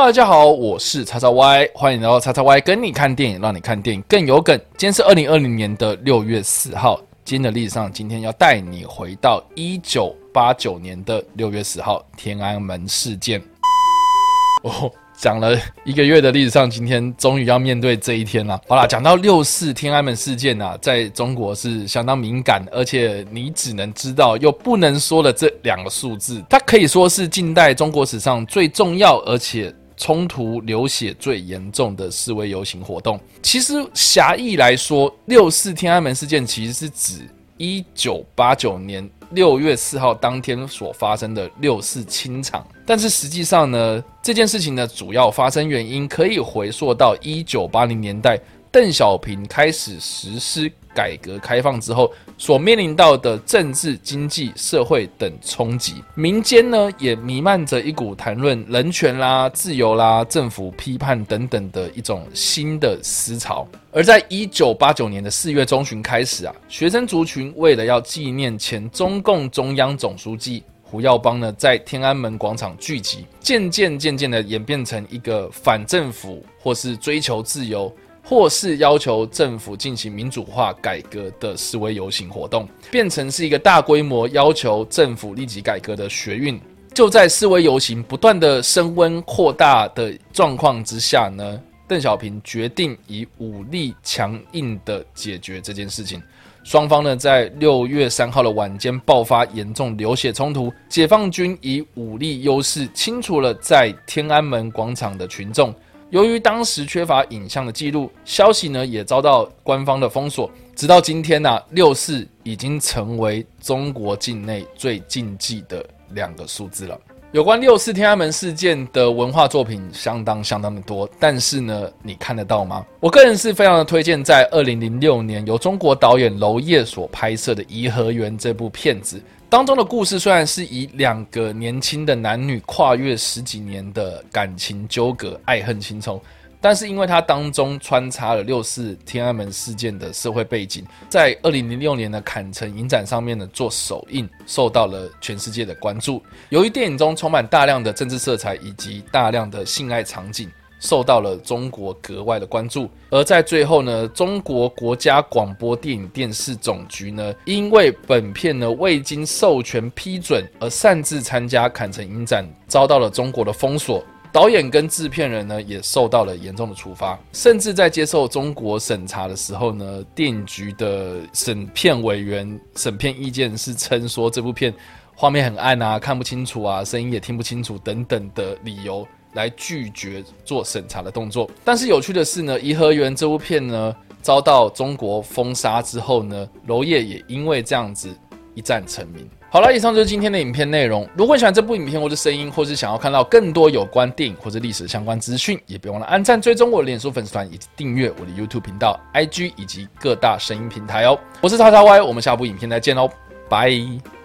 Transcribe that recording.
大家好，我是叉叉 Y，欢迎来到叉叉 Y 跟你看电影，让你看电影更有梗。今天是二零二零年的六月四号，今天的历史上，今天要带你回到一九八九年的六月十号，天安门事件。哦。讲了一个月的历史上，今天终于要面对这一天了。好啦，讲到六四天安门事件啊，在中国是相当敏感，而且你只能知道又不能说的这两个数字，它可以说是近代中国史上最重要，而且冲突流血最严重的示威游行活动。其实狭义来说，六四天安门事件其实是指一九八九年。六月四号当天所发生的六四清场，但是实际上呢，这件事情的主要发生原因可以回溯到一九八零年代，邓小平开始实施改革开放之后，所面临到的政治、经济、社会等冲击，民间呢也弥漫着一股谈论人权啦、自由啦、政府批判等等的一种新的思潮。而在一九八九年的四月中旬开始啊，学生族群为了要纪念前中共中央总书记胡耀邦呢，在天安门广场聚集，渐渐渐渐的演变成一个反政府或是追求自由。或是要求政府进行民主化改革的示威游行活动，变成是一个大规模要求政府立即改革的学运。就在示威游行不断的升温扩大的状况之下呢，邓小平决定以武力强硬的解决这件事情。双方呢在六月三号的晚间爆发严重流血冲突，解放军以武力优势清除了在天安门广场的群众。由于当时缺乏影像的记录，消息呢也遭到官方的封锁。直到今天呢、六四已经成为中国境内最禁忌的两个数字了。有关六四天安门事件的文化作品相当相当的多，但是呢，你看得到吗？我个人是非常的推荐，在二零零六年由中国导演娄烨所拍摄的《颐和园》这部片子。当中的故事虽然是以两个年轻的男女跨越十几年的感情纠葛、爱恨情仇，但是因为它当中穿插了六四天安门事件的社会背景，在二零零六年的坎城影展上面呢做首映，受到了全世界的关注。由于电影中充满大量的政治色彩以及大量的性爱场景。受到了中国格外的关注，而在最后呢，中国国家广播电影电视总局呢，因为本片呢未经授权批准而擅自参加坎城影展，遭到了中国的封锁。导演跟制片人呢也受到了严重的处罚，甚至在接受中国审查的时候呢，电影局的审片委员审片意见是称说这部片画面很暗啊，看不清楚啊，声音也听不清楚等等的理由。来拒绝做审查的动作，但是有趣的是呢，《颐和园》这部片呢遭到中国封杀之后呢，娄烨也因为这样子一战成名。好了，以上就是今天的影片内容。如果你喜欢这部影片或者声音，或是想要看到更多有关电影或者历史相关资讯，也别忘了按赞、追踪我的脸书粉丝团以及订阅我的 YouTube 频道、IG 以及各大声音平台哦。我是叉叉 Y，我们下部影片再见喽，拜。